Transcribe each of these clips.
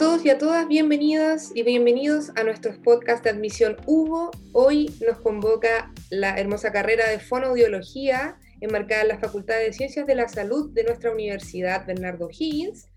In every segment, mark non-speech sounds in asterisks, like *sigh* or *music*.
todos y a todas, bienvenidas y bienvenidos a nuestros podcast de admisión Hugo. Hoy nos convoca la hermosa carrera de fonoaudiología enmarcada en la Facultad de Ciencias de la Salud de nuestra Universidad Bernardo Higgins.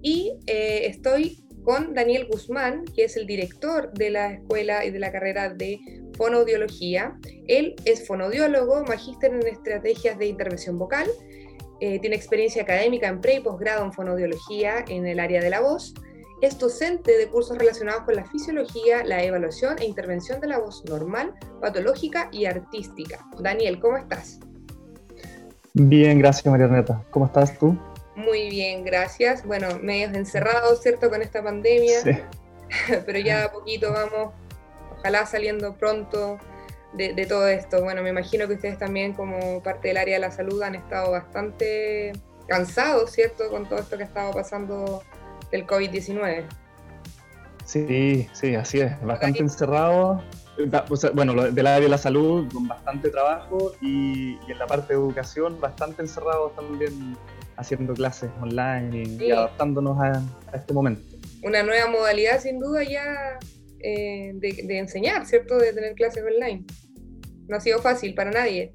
Y eh, estoy con Daniel Guzmán, que es el director de la escuela y de la carrera de fonoaudiología. Él es fonaudiólogo, magíster en estrategias de intervención vocal, eh, tiene experiencia académica en pre y posgrado en fonoaudiología en el área de la voz. Es docente de cursos relacionados con la fisiología, la evaluación e intervención de la voz normal, patológica y artística. Daniel, ¿cómo estás? Bien, gracias María ¿Cómo estás tú? Muy bien, gracias. Bueno, medios encerrados, ¿cierto? Con esta pandemia. Sí. *laughs* Pero ya a poquito vamos, ojalá saliendo pronto de, todo esto. Bueno, me imagino que ustedes también como parte del área de la salud han estado bastante cansados, ¿cierto? Con todo esto que ha estado pasando del COVID-19. Sí, sí, así es. Bastante encerrado. Bueno, del área de la salud con bastante trabajo y, en la parte de educación bastante encerrados también haciendo clases online y, adaptándonos a, este momento. Una nueva modalidad sin duda ya eh, de, enseñar, ¿cierto? De tener clases online. No ha sido fácil para nadie.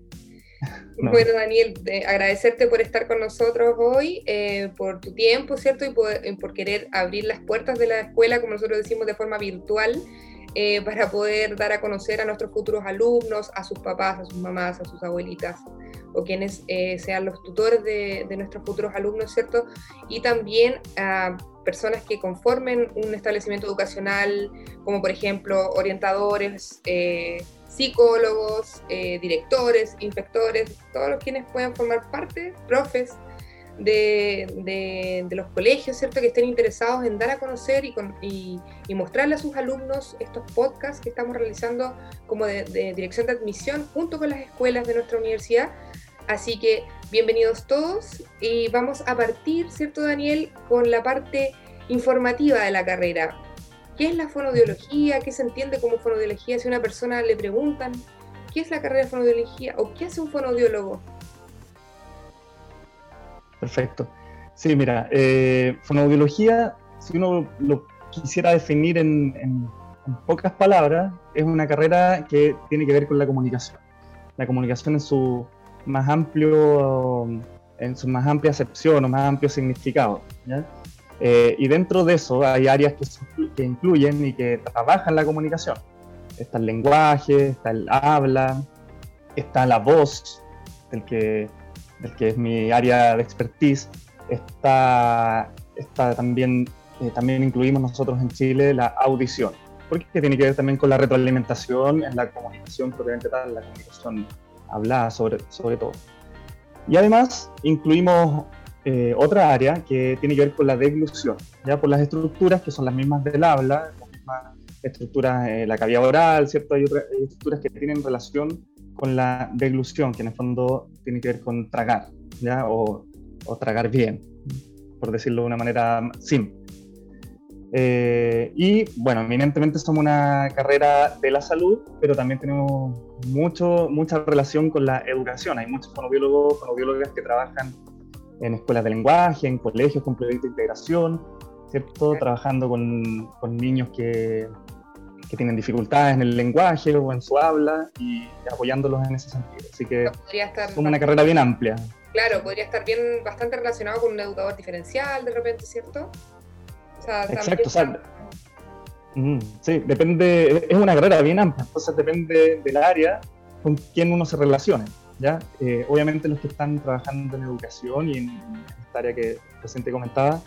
*laughs* Bueno, Daniel, agradecerte por estar con nosotros hoy, eh, por tu tiempo, ¿cierto? Y por, querer abrir las puertas de la escuela, como nosotros decimos, de forma virtual, eh, para poder dar a conocer a nuestros futuros alumnos, a sus papás, a sus mamás, a sus abuelitas, o quienes eh, sean los tutores de, nuestros futuros alumnos, ¿cierto? Y también a personas que conformen un establecimiento educacional, como por ejemplo orientadores, eh, psicólogos, eh, directores, inspectores, todos los quienes puedan formar parte, profes de, los colegios, ¿cierto? Que estén interesados en dar a conocer y, y, mostrarle a sus alumnos estos podcasts que estamos realizando como de, de dirección de admisión junto con las escuelas de nuestra universidad Así que bienvenidos todos y vamos a partir, ¿cierto Daniel?, con la parte informativa de la carrera. ¿Qué es la fonodiología? ¿Qué se entiende como fonodiología? Si a una persona le preguntan, ¿qué es la carrera de fonodiología o qué hace un fonodiólogo? Perfecto. Sí, mira, eh, fonodiología, si uno lo quisiera definir en pocas palabras, es una carrera que tiene que ver con la comunicación. La comunicación en su más amplio, en su más amplia acepción o más amplio significado. Eh, y dentro de eso hay áreas que, que, incluyen y que trabajan la comunicación. Está el lenguaje, está el habla, está la voz, del que, del que es mi área de expertise, está, está también, eh, también incluimos nosotros en Chile la audición, porque tiene que ver también con la retroalimentación en la comunicación propiamente tal, la comunicación hablada sobre, sobre todo. Y además incluimos eh, otra área que tiene que ver con la deglución, ya por las estructuras que son las mismas del habla, las mismas estructuras, eh, la cavidad oral, ¿cierto? Hay otras estructuras que tienen relación con la deglución, que en el fondo tiene que ver con tragar, ¿ya? O, o tragar bien, por decirlo de una manera simple. Eh, y bueno, eminentemente somos una carrera de la salud, pero también tenemos mucho, mucha relación con la educación. Hay muchos fonobiólogos, fonobiólogas que trabajan en escuelas de lenguaje, en colegios con proyectos de integración, ¿cierto? Trabajando con, con niños que, que, tienen dificultades en el lenguaje o en su habla y apoyándolos en ese sentido. Así que es una carrera bien amplia. Claro, podría estar bien bastante relacionado con un educador diferencial de repente, ¿cierto? Exacto, sí, depende, es una carrera bien amplia, entonces depende del área con quien uno se relacione. ¿Ya? Eh, obviamente los que están trabajando en educación y en esta área que recién te comentaba,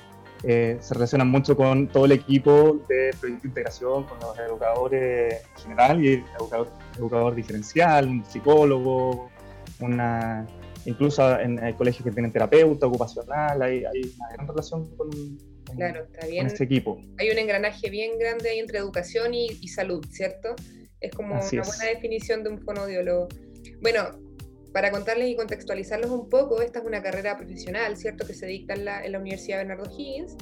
eh, se relacionan mucho con todo el equipo de proyecto de integración, con los educadores en general y el educador, diferencial, un psicólogo, una, incluso en, colegios que tienen terapeuta ocupacional, hay, hay una gran relación con, Claro, está bien. este equipo. Hay un engranaje bien grande ahí entre educación y, salud, ¿cierto? Es como una buena definición de un fonodiólogo. Bueno, para contarles y contextualizarlos un poco, esta es una carrera profesional, ¿cierto? Que se dicta en la, Universidad Bernardo Higgins.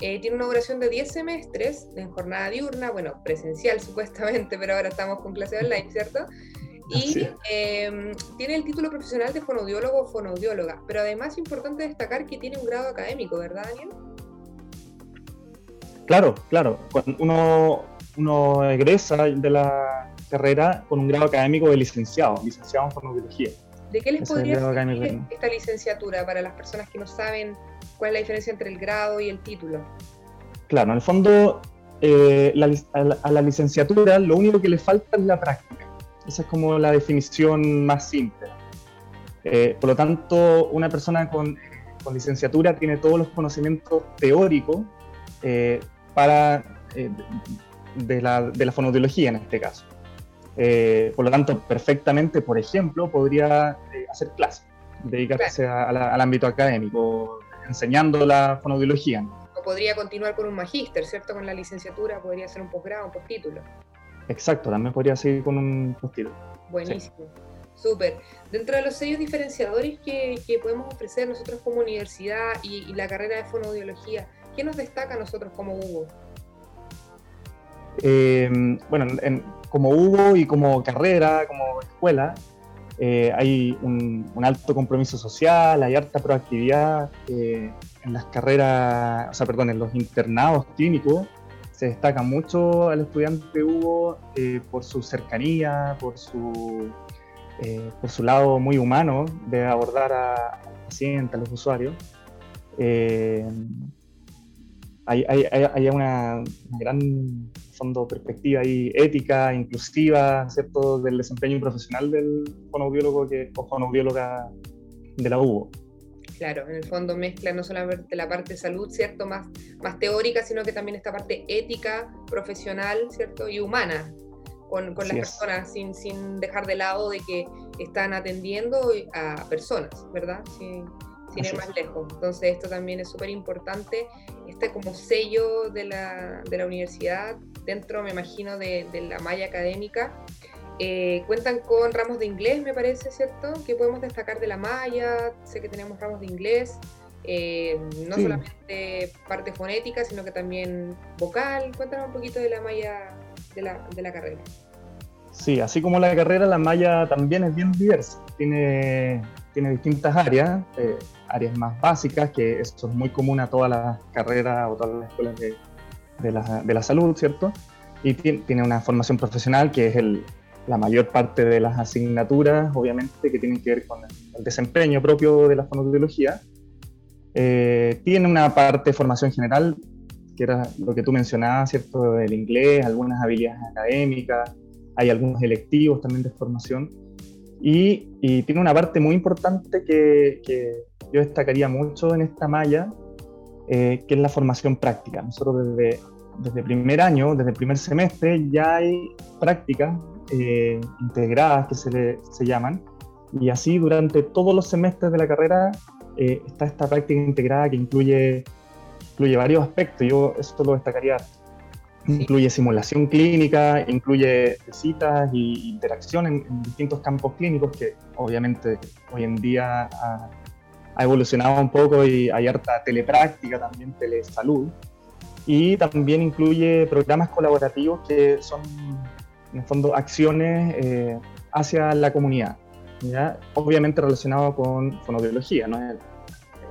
Eh, tiene una duración de 10 semestres en jornada diurna, bueno, presencial *laughs* supuestamente, pero ahora estamos con clase online, ¿cierto? Y em, tiene el título profesional de fonodiólogo o fonodióloga, pero además es importante destacar que tiene un grado académico, ¿verdad, Daniel? Claro, claro. Cuando uno, uno egresa de la carrera con un grado académico de licenciado, licenciado en fonoaudiología. ¿De qué les podría servir esta licenciatura para las personas que no saben cuál es la diferencia entre el grado y el título? Claro, en el fondo, eh, a, la, licenciatura lo único que le falta es la práctica. Esa es como la definición más simple. Eh, por lo tanto, una persona con, con, licenciatura tiene todos los conocimientos teóricos eh, para, de, la, de la fonodiología en este caso. Eh, por lo tanto, perfectamente, por ejemplo, podría eh, hacer clases, dedicarse al ámbito académico, enseñando la fonoaudiología. O podría continuar con un magíster, ¿cierto? Con la licenciatura, podría hacer un posgrado, un postítulo. Exacto, también podría seguir con un postítulo. Buenísimo. Súper. Dentro de los sellos diferenciadores que, podemos ofrecer nosotros como universidad y, y la carrera de fonoaudiología, ¿qué nos destaca a nosotros como Hugo? Eh, bueno, como Hugo y como carrera, como escuela, eh, hay un, alto compromiso social, hay harta proactividad eh, en las carreras, o sea, perdón, en los internados clínicos. Se destaca mucho al estudiante Hugo por su cercanía, por su, por su lado muy humano de abordar a, a los pacientes, a los usuarios hay, hay, hay una, gran fondo perspectiva y ética, inclusiva, ¿cierto?, del desempeño profesional del fonoaudiólogo que, o fonoaudióloga de la UBO. Claro, en el fondo mezcla no solamente la parte de salud, ¿cierto?, más, más teórica, sino que también esta parte ética, profesional, ¿cierto?, y humana con, con las personas, sin, sin dejar de lado de que están atendiendo a personas, ¿verdad? Sí sin ir más lejos. Entonces esto también es súper importante, este como sello de la, de la, universidad, dentro me imagino de, de la malla académica. Eh, cuentan con ramos de inglés, me parece, ¿cierto? Que podemos destacar de la malla, sé que tenemos ramos de inglés, eh, no solamente parte fonética, sino que también vocal. Cuéntanos un poquito de la malla de la, de la carrera. Sí, así como la carrera, la malla también es bien diversa. Tiene, tiene distintas áreas. Eh, áreas más básicas, que eso es muy común a todas las carreras o todas las escuelas de, de, la, de la, salud, ¿cierto? Y tiene una formación profesional que es el, la mayor parte de las asignaturas, obviamente, que tienen que ver con el desempeño propio de la fonoaudiología. Eh, tiene una parte de formación general, que era lo que tú mencionabas, ¿cierto? Del inglés, algunas habilidades académicas, hay algunos electivos también de formación. Y, y tiene una parte muy importante que, que, yo destacaría mucho en esta malla, eh, que es la formación práctica. Nosotros desde, desde primer año, desde el primer semestre, ya hay prácticas eh, integradas que se, se llaman, y así durante todos los semestres de la carrera eh, está esta práctica integrada que incluye, incluye varios aspectos. Yo esto lo destacaría. Incluye simulación clínica, incluye citas e interacción en, en, distintos campos clínicos que obviamente hoy en día ha evolucionado un poco y hay harta telepráctica, también telesalud. Y también incluye programas colaborativos que son, en el fondo, acciones eh, hacia la comunidad, ¿ya? obviamente relacionado con fonobiología. ¿no?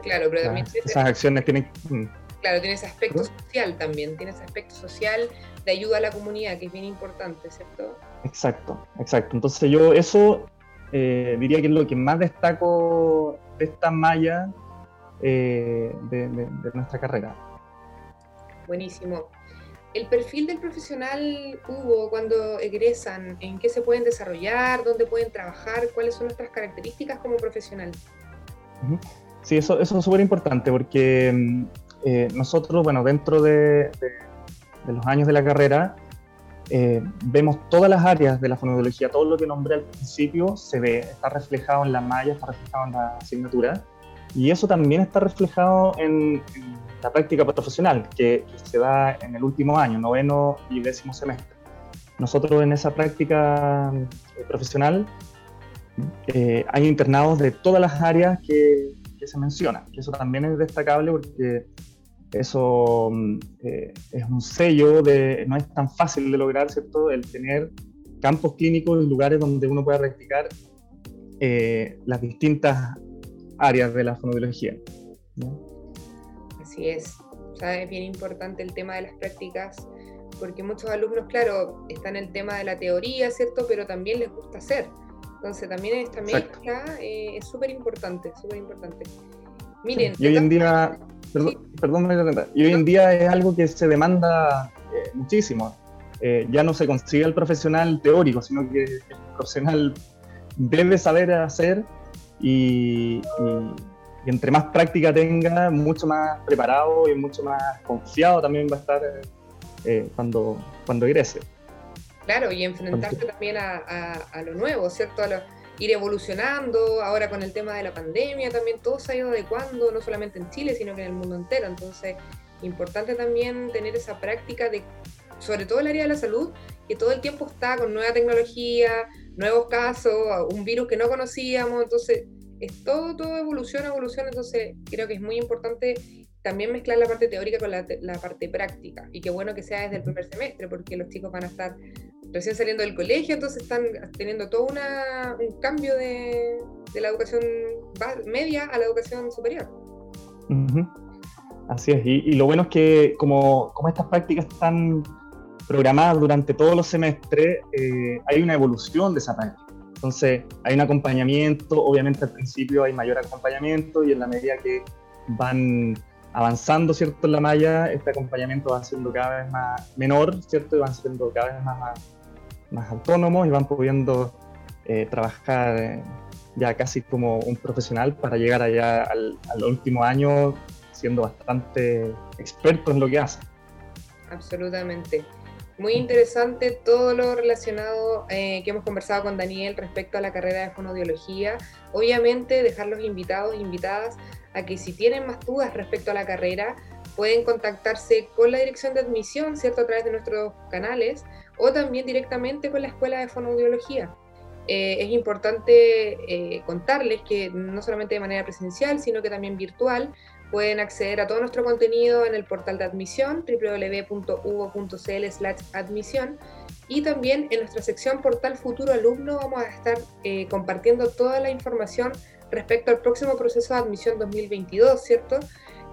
Claro, pero también... Esas acciones tienen... Mm. Claro, tiene ese aspecto social también, tiene ese aspecto social de ayuda a la comunidad, que es bien importante, ¿cierto? Exacto, exacto. Entonces yo eso eh, diría que es lo que más destaco de esta malla eh, de, nuestra carrera. Buenísimo. El perfil del profesional Hugo cuando egresan, ¿en qué se pueden desarrollar? ¿Dónde pueden trabajar? ¿Cuáles son nuestras características como profesional? Sí, eso, eso es súper importante porque mm, eh, nosotros, bueno, dentro de, de, los años de la carrera, eh, vemos todas las áreas de la fonoaudiología, todo lo que nombré al principio se ve, está reflejado en la malla, está reflejado en la asignatura, y eso también está reflejado en, la práctica profesional, que, se da en el último año, noveno y décimo semestre. Nosotros en esa práctica eh, profesional eh, hay internados de todas las áreas que, que se mencionan, y eso también es destacable porque eso mm, eh, es un sello de, no es tan fácil de lograr, ¿cierto? El tener campos clínicos y lugares donde uno pueda practicar eh, las distintas áreas de la fonobiología. Así es, O sea, es bien importante el tema de las prácticas porque muchos alumnos, claro, están en el tema de la teoría, ¿cierto? Pero también les gusta hacer. Entonces también esta mezcla eh, es súper importante, súper importante. Miren. Y hoy en día, perdón, y hoy en día es algo que se demanda eh, muchísimo. Eh, ya no se consigue el profesional teórico, sino que el profesional debe saber hacer y, y, entre más práctica tenga, mucho más preparado y mucho más confiado también va a estar eh, cuando, cuando egrese. Claro, y enfrentarse también a, a, lo nuevo, ¿cierto? A ir evolucionando, ahora con el tema de la pandemia también todo se ha ido adecuando, no solamente en Chile, sino que en el mundo entero. Entonces, importante también tener esa práctica de, sobre todo el área de la salud, que todo el tiempo está con nueva tecnología, nuevos casos, un virus que no conocíamos, entonces es todo, todo evolución, evolución, entonces creo que es muy importante también mezclar la parte teórica con la, parte práctica. Y qué bueno que sea desde el primer semestre, porque los chicos van a estar recién saliendo del colegio, entonces están teniendo todo una, un cambio de, de, la educación media a la educación superior. Así es, y, lo bueno es que como, como, estas prácticas están programadas durante todos los semestres, eh, hay una evolución de esa práctica. Entonces, hay un acompañamiento, obviamente al principio hay mayor acompañamiento y en la medida que van avanzando, ¿cierto? En la malla, este acompañamiento va siendo cada vez más menor, ¿cierto? Y van siendo cada vez más, más, autónomos y van pudiendo eh, trabajar eh, ya casi como un profesional para llegar allá al, al, último año siendo bastante expertos en lo que hacen. Absolutamente. Muy interesante todo lo relacionado eh, que hemos conversado con Daniel respecto a la carrera de fonodiología. Obviamente dejar los invitados e invitadas a que si tienen más dudas respecto a la carrera, pueden contactarse con la dirección de admisión, ¿cierto? A través de nuestros canales o también directamente con la Escuela de Fonoaudiología. Eh, es importante eh, contarles que no solamente de manera presencial, sino que también virtual, Pueden acceder a todo nuestro contenido en el portal de admisión www.uvo.cl admisión y también en nuestra sección portal futuro alumno vamos a estar eh, compartiendo toda la información respecto al próximo proceso de admisión 2022, ¿cierto?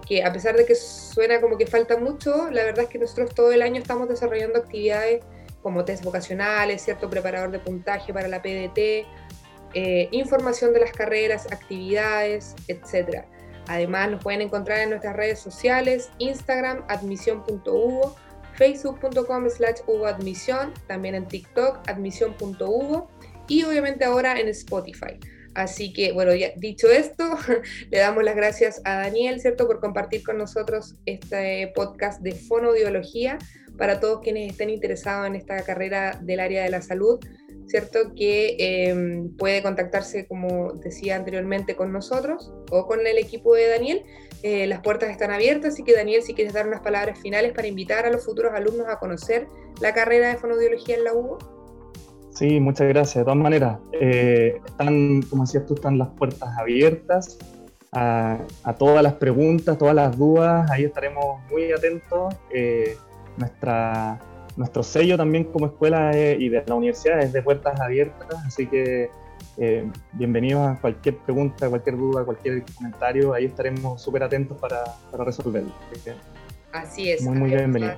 Que a pesar de que suena como que falta mucho, la verdad es que nosotros todo el año estamos desarrollando actividades como test vocacionales, ¿cierto? Preparador de puntaje para la PDT, eh, información de las carreras, actividades, etcétera. Además nos pueden encontrar en nuestras redes sociales, Instagram, admisión.hugo, facebook.com slash admisión, también en TikTok, admisión.hugo y obviamente ahora en Spotify. Así que, bueno, ya dicho esto, *laughs* le damos las gracias a Daniel, ¿cierto?, por compartir con nosotros este podcast de fonoaudiología para todos quienes estén interesados en esta carrera del área de la salud. ¿cierto? Que em, puede contactarse, como decía anteriormente, con nosotros o con el equipo de Daniel. Eh, las puertas están abiertas, así que Daniel, si quieres dar unas palabras finales para invitar a los futuros alumnos a conocer la carrera de fonodiología en la UBO. Sí, muchas gracias. De todas maneras, eh, están, como decías tú, están las puertas abiertas a, todas las preguntas, todas las dudas. Ahí estaremos muy atentos. Eh, nuestra nuestro sello también como escuela y de la universidad es de puertas abiertas, así que eh, bienvenidos a cualquier pregunta, cualquier duda, cualquier comentario, ahí estaremos súper atentos para, para resolverlo. Así, es. Muy, muy bienvenidos.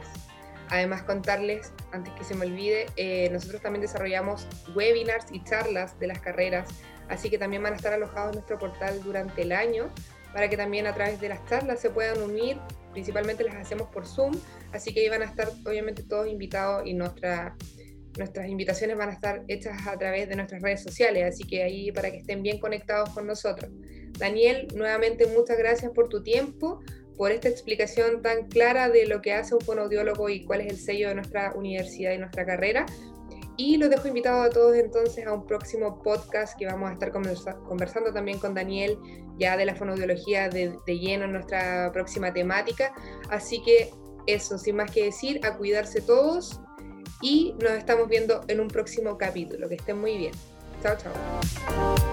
Además, contarles, antes que se me olvide, eh, nosotros también desarrollamos webinars y charlas de las carreras, así que también van a estar alojados en nuestro portal durante el año para que también a través de las charlas se puedan unir principalmente las hacemos por Zoom, así que ahí van a estar obviamente todos invitados y nuestra, nuestras invitaciones van a estar hechas a través de nuestras redes sociales, así que ahí para que estén bien conectados con nosotros. Daniel, nuevamente muchas gracias por tu tiempo, por esta explicación tan clara de lo que hace un fonoaudiólogo y cuál es el sello de nuestra universidad y nuestra carrera. Y los dejo invitados a todos entonces a un próximo podcast que vamos a estar conversando también con Daniel ya de la fonoaudiología de, de lleno en nuestra próxima temática. Así que eso, sin más que decir, a cuidarse todos y nos estamos viendo en un próximo capítulo. Que estén muy bien. Chao, chao.